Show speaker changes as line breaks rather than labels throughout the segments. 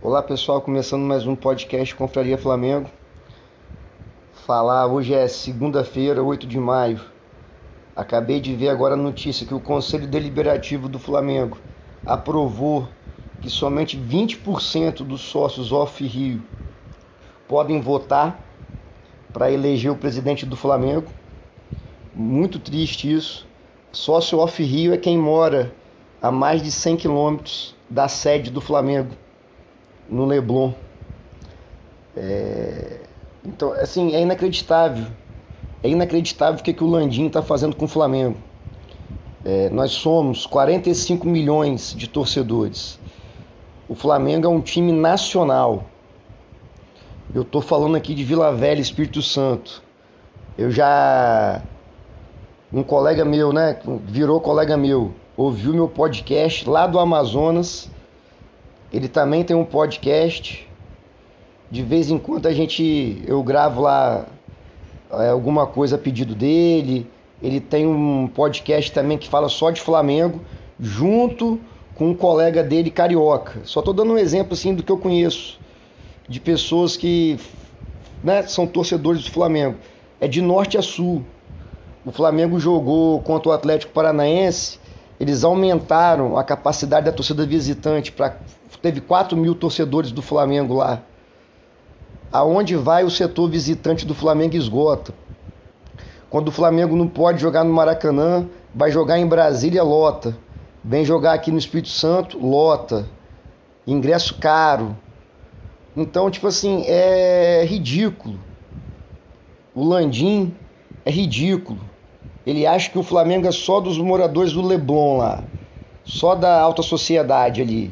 Olá pessoal, começando mais um podcast Confraria Flamengo. Falar, hoje é segunda-feira, 8 de maio. Acabei de ver agora a notícia que o Conselho Deliberativo do Flamengo aprovou que somente 20% dos sócios off-Rio podem votar para eleger o presidente do Flamengo. Muito triste isso. Sócio off-Rio é quem mora a mais de 100 quilômetros da sede do Flamengo no Leblon. É... Então, assim, é inacreditável. É inacreditável o que, que o Landim está fazendo com o Flamengo. É, nós somos 45 milhões de torcedores. O Flamengo é um time nacional. Eu estou falando aqui de Vila Velha, Espírito Santo. Eu já. Um colega meu, né? Virou colega meu, ouviu meu podcast lá do Amazonas ele também tem um podcast. De vez em quando a gente eu gravo lá é, alguma coisa a pedido dele. Ele tem um podcast também que fala só de Flamengo, junto com um colega dele carioca. Só estou dando um exemplo assim do que eu conheço de pessoas que né, são torcedores do Flamengo. É de norte a sul. O Flamengo jogou contra o Atlético Paranaense eles aumentaram a capacidade da torcida visitante para teve 4 mil torcedores do Flamengo lá. Aonde vai o setor visitante do Flamengo esgota. Quando o Flamengo não pode jogar no Maracanã, vai jogar em Brasília, lota. Vem jogar aqui no Espírito Santo, lota. Ingresso caro. Então, tipo assim, é ridículo. O Landim é ridículo. Ele acha que o Flamengo é só dos moradores do Leblon lá, só da alta sociedade ali,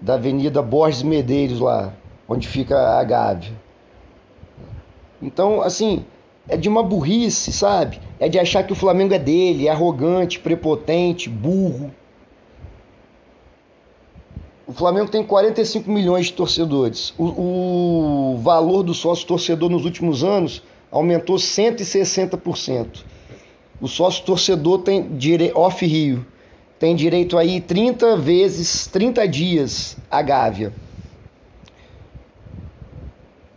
da Avenida Borges Medeiros lá, onde fica a Gávea. Então, assim, é de uma burrice, sabe? É de achar que o Flamengo é dele, é arrogante, prepotente, burro. O Flamengo tem 45 milhões de torcedores. O, o valor do sócio torcedor nos últimos anos aumentou 160% o sócio torcedor tem direito off Rio tem direito aí 30 vezes 30 dias a Gávea.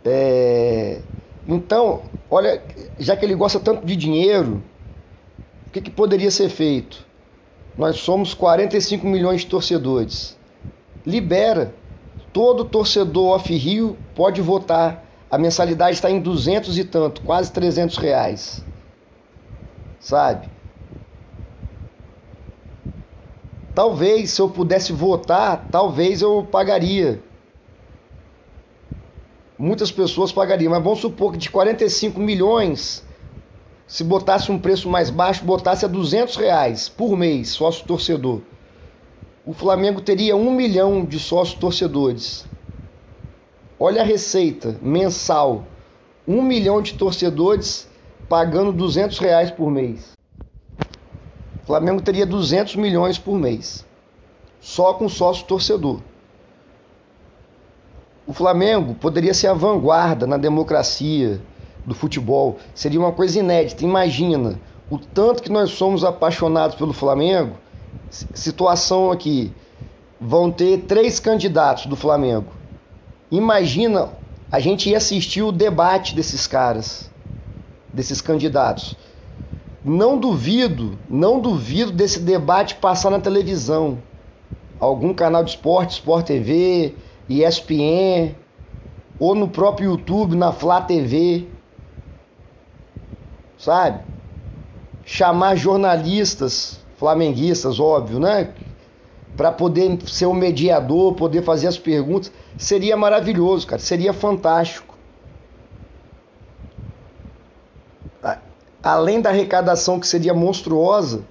É... Então, olha, já que ele gosta tanto de dinheiro, o que, que poderia ser feito? Nós somos 45 milhões de torcedores. Libera. Todo torcedor off-Rio pode votar. A mensalidade está em 200 e tanto, quase 300 reais sabe? Talvez se eu pudesse votar, talvez eu pagaria. Muitas pessoas pagariam, mas vamos supor que de 45 milhões, se botasse um preço mais baixo, botasse a 200 reais por mês, sócio torcedor. O Flamengo teria um milhão de sócios torcedores. Olha a receita mensal: um milhão de torcedores pagando 200 reais por mês. O Flamengo teria 200 milhões por mês, só com sócio torcedor. O Flamengo poderia ser a vanguarda na democracia do futebol, seria uma coisa inédita. Imagina o tanto que nós somos apaixonados pelo Flamengo. Situação aqui: vão ter três candidatos do Flamengo. Imagina a gente ia assistir o debate desses caras desses candidatos. Não duvido, não duvido desse debate passar na televisão. Algum canal de esporte, Sport TV, ESPN, ou no próprio YouTube, na Flá TV. Sabe? Chamar jornalistas flamenguistas, óbvio, né? Para poder ser o mediador, poder fazer as perguntas. Seria maravilhoso, cara. Seria fantástico. Além da arrecadação que seria monstruosa,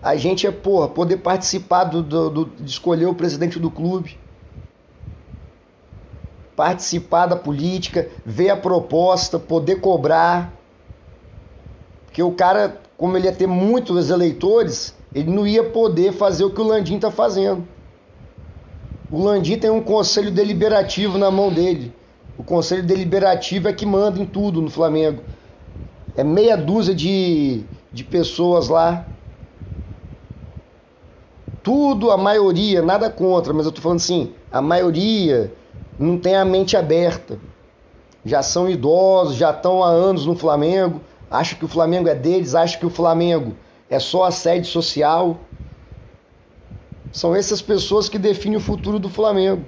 a gente é, porra, poder participar do, do, do, de escolher o presidente do clube, participar da política, ver a proposta, poder cobrar. Porque o cara, como ele ia ter muitos eleitores, ele não ia poder fazer o que o Landim está fazendo. O Landim tem um conselho deliberativo na mão dele. O conselho deliberativo é que manda em tudo no Flamengo é meia dúzia de, de pessoas lá. tudo, a maioria, nada contra, mas eu tô falando assim, a maioria não tem a mente aberta. Já são idosos, já estão há anos no Flamengo, acham que o Flamengo é deles, acham que o Flamengo é só a sede social. São essas pessoas que definem o futuro do Flamengo.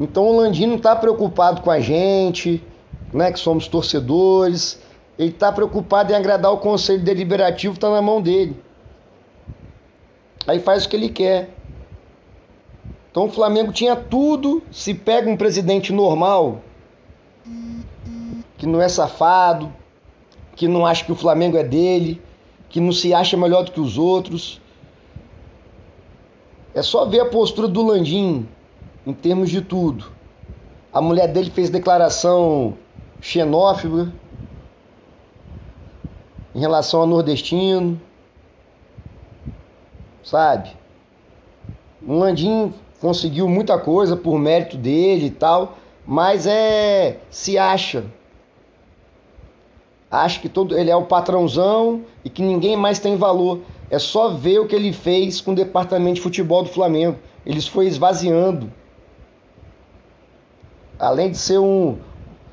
Então o Landim não está preocupado com a gente, né, que somos torcedores. Ele está preocupado em agradar o conselho deliberativo, está na mão dele. Aí faz o que ele quer. Então o Flamengo tinha tudo. Se pega um presidente normal, que não é safado, que não acha que o Flamengo é dele, que não se acha melhor do que os outros. É só ver a postura do Landim em termos de tudo. A mulher dele fez declaração xenófoba em relação ao nordestino, sabe? O Landim conseguiu muita coisa por mérito dele e tal, mas é se acha. Acha que todo ele é o patrãozão e que ninguém mais tem valor. É só ver o que ele fez com o departamento de futebol do Flamengo. Eles foi esvaziando. Além de ser um,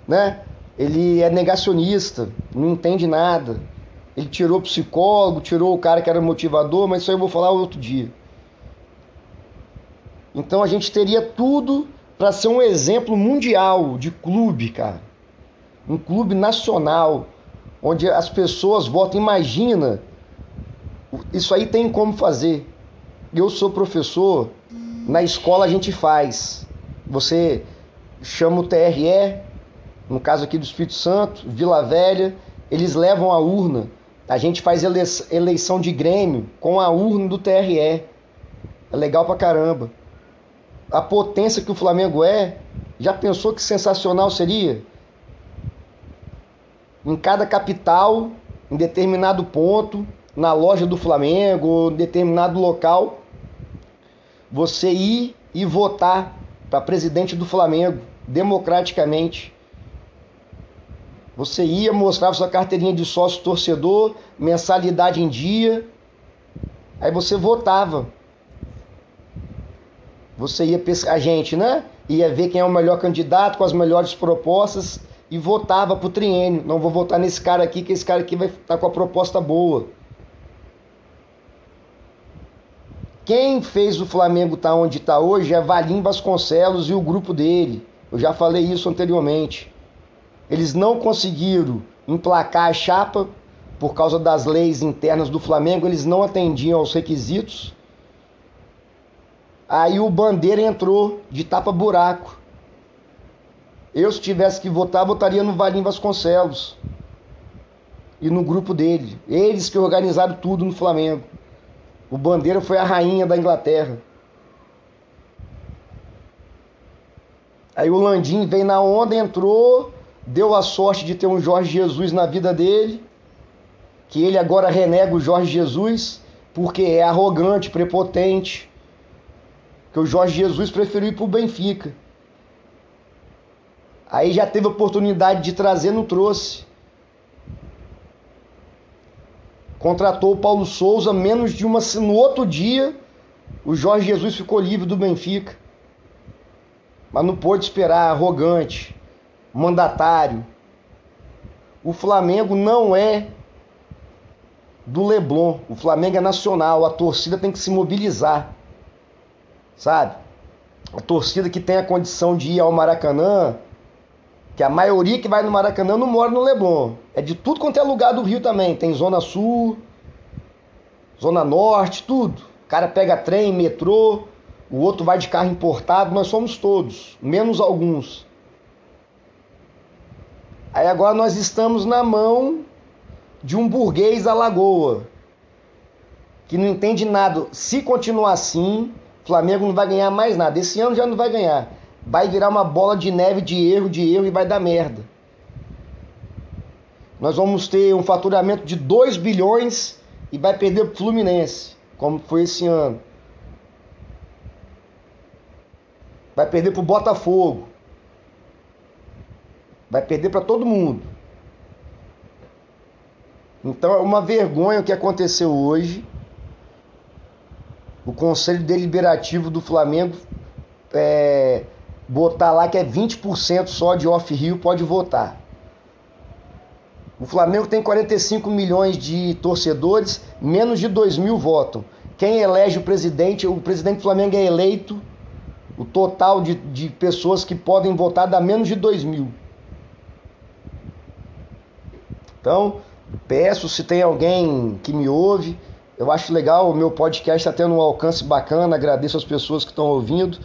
né? Ele é negacionista, não entende nada. Ele tirou o psicólogo, tirou o cara que era motivador, mas isso aí eu vou falar outro dia. Então a gente teria tudo para ser um exemplo mundial de clube, cara. Um clube nacional, onde as pessoas votam. Imagina, isso aí tem como fazer. Eu sou professor, na escola a gente faz. Você chama o TRE, no caso aqui do Espírito Santo, Vila Velha, eles levam a urna. A gente faz eleição de Grêmio com a urna do TRE. É legal pra caramba a potência que o Flamengo é, já pensou que sensacional seria? Em cada capital, em determinado ponto, na loja do Flamengo, em determinado local, você ir e votar para presidente do Flamengo democraticamente. Você ia mostrar sua carteirinha de sócio torcedor, mensalidade em dia, aí você votava você ia pescar, a gente, né? Ia ver quem é o melhor candidato com as melhores propostas e votava pro triênio. Não vou votar nesse cara aqui, que esse cara aqui vai estar tá com a proposta boa. Quem fez o Flamengo estar tá onde está hoje é Valim Vasconcelos e o grupo dele. Eu já falei isso anteriormente. Eles não conseguiram emplacar a chapa por causa das leis internas do Flamengo, eles não atendiam aos requisitos. Aí o Bandeira entrou de tapa-buraco. Eu, se tivesse que votar, votaria no Valim Vasconcelos e no grupo dele. Eles que organizaram tudo no Flamengo. O Bandeira foi a rainha da Inglaterra. Aí o Landim veio na onda, entrou, deu a sorte de ter um Jorge Jesus na vida dele, que ele agora renega o Jorge Jesus, porque é arrogante, prepotente, que o Jorge Jesus preferiu ir para o Benfica. Aí já teve oportunidade de trazer, não trouxe. Contratou o Paulo Souza menos de uma no outro dia, o Jorge Jesus ficou livre do Benfica. Mas não pôde esperar, arrogante, mandatário. O Flamengo não é do Leblon. O Flamengo é nacional, a torcida tem que se mobilizar sabe? A torcida que tem a condição de ir ao Maracanã, que a maioria que vai no Maracanã não mora no Leblon. É de tudo quanto é lugar do Rio também. Tem Zona Sul, Zona Norte, tudo. O cara pega trem, metrô, o outro vai de carro importado, nós somos todos, menos alguns. Aí agora nós estamos na mão de um burguês da lagoa, que não entende nada. Se continuar assim, Flamengo não vai ganhar mais nada. Esse ano já não vai ganhar. Vai virar uma bola de neve de erro, de erro e vai dar merda. Nós vamos ter um faturamento de 2 bilhões e vai perder o Fluminense, como foi esse ano. Vai perder para o Botafogo. Vai perder para todo mundo. Então é uma vergonha o que aconteceu hoje. O Conselho Deliberativo do Flamengo é, botar lá que é 20% só de off-rio pode votar. O Flamengo tem 45 milhões de torcedores, menos de 2 mil votam. Quem elege o presidente, o presidente do Flamengo é eleito, o total de, de pessoas que podem votar dá menos de 2 mil. Então, peço se tem alguém que me ouve, eu acho legal, o meu podcast está tendo um alcance bacana, agradeço as pessoas que estão ouvindo.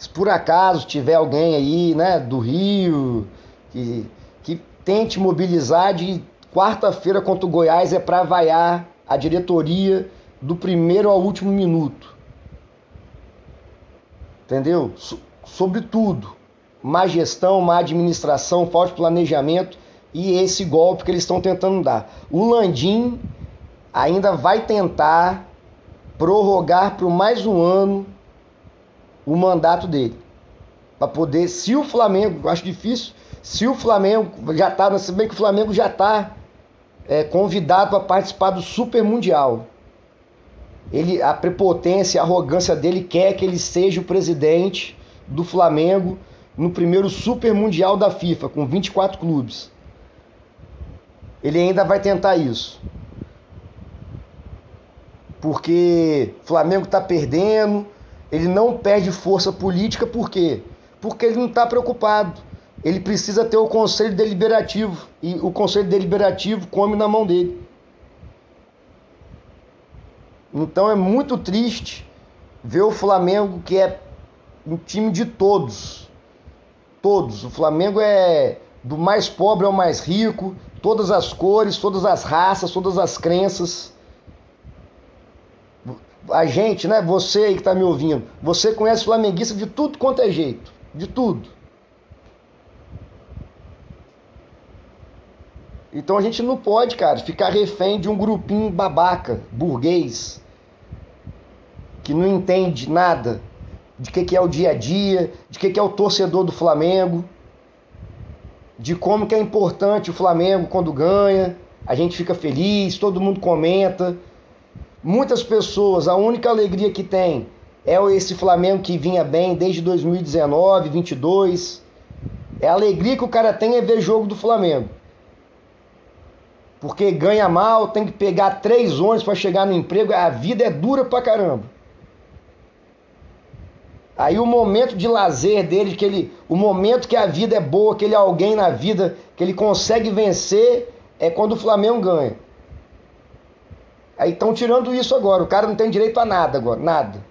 Se por acaso tiver alguém aí, né, do Rio, que, que tente mobilizar de quarta-feira contra o Goiás é para vaiar a diretoria do primeiro ao último minuto. Entendeu? Sobre tudo. Má gestão, má administração, falta de planejamento e esse golpe que eles estão tentando dar. O Landim ainda vai tentar prorrogar por mais um ano o mandato dele. Para poder, se o Flamengo, acho difícil, se o Flamengo já está, se bem que o Flamengo já está é, convidado para participar do Super Mundial. Ele, a prepotência, a arrogância dele quer que ele seja o presidente do Flamengo no primeiro Super Mundial da FIFA, com 24 clubes. Ele ainda vai tentar isso porque Flamengo está perdendo, ele não perde força política, por quê? Porque ele não está preocupado. Ele precisa ter o conselho deliberativo e o conselho deliberativo come na mão dele. Então é muito triste ver o Flamengo, que é um time de todos. Todos. O Flamengo é do mais pobre ao mais rico, todas as cores, todas as raças, todas as crenças a gente, né? Você aí que está me ouvindo, você conhece flamenguista de tudo quanto é jeito, de tudo. Então a gente não pode, cara, ficar refém de um grupinho babaca, burguês, que não entende nada de que, que é o dia a dia, de que, que é o torcedor do Flamengo, de como que é importante o Flamengo quando ganha, a gente fica feliz, todo mundo comenta. Muitas pessoas, a única alegria que tem é esse Flamengo que vinha bem desde 2019, 22. É a alegria que o cara tem é ver jogo do Flamengo. Porque ganha mal, tem que pegar três ônibus para chegar no emprego, a vida é dura pra caramba. Aí o momento de lazer dele, que ele, o momento que a vida é boa, que ele é alguém na vida, que ele consegue vencer, é quando o Flamengo ganha. Aí estão tirando isso agora. O cara não tem direito a nada agora, nada.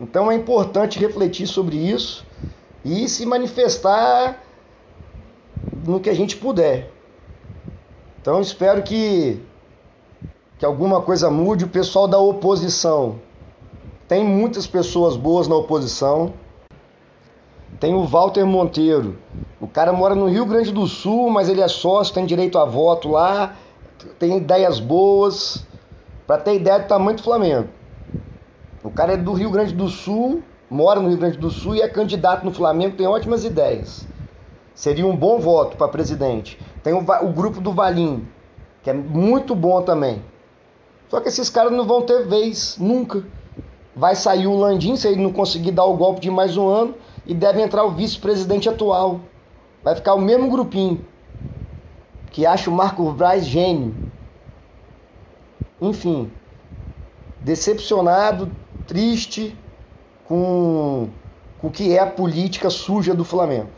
Então é importante refletir sobre isso e se manifestar no que a gente puder. Então espero que que alguma coisa mude. O pessoal da oposição tem muitas pessoas boas na oposição. Tem o Walter Monteiro. O cara mora no Rio Grande do Sul, mas ele é sócio, tem direito a voto lá tem ideias boas. Para ter ideia do tamanho do Flamengo. O cara é do Rio Grande do Sul, mora no Rio Grande do Sul e é candidato no Flamengo, tem ótimas ideias. Seria um bom voto para presidente. Tem o, o, grupo do Valim, que é muito bom também. Só que esses caras não vão ter vez, nunca. Vai sair o Landim se ele não conseguir dar o golpe de mais um ano e deve entrar o vice-presidente atual. Vai ficar o mesmo grupinho que acha o Marco Braz gênio. Enfim, decepcionado, triste com, com o que é a política suja do Flamengo.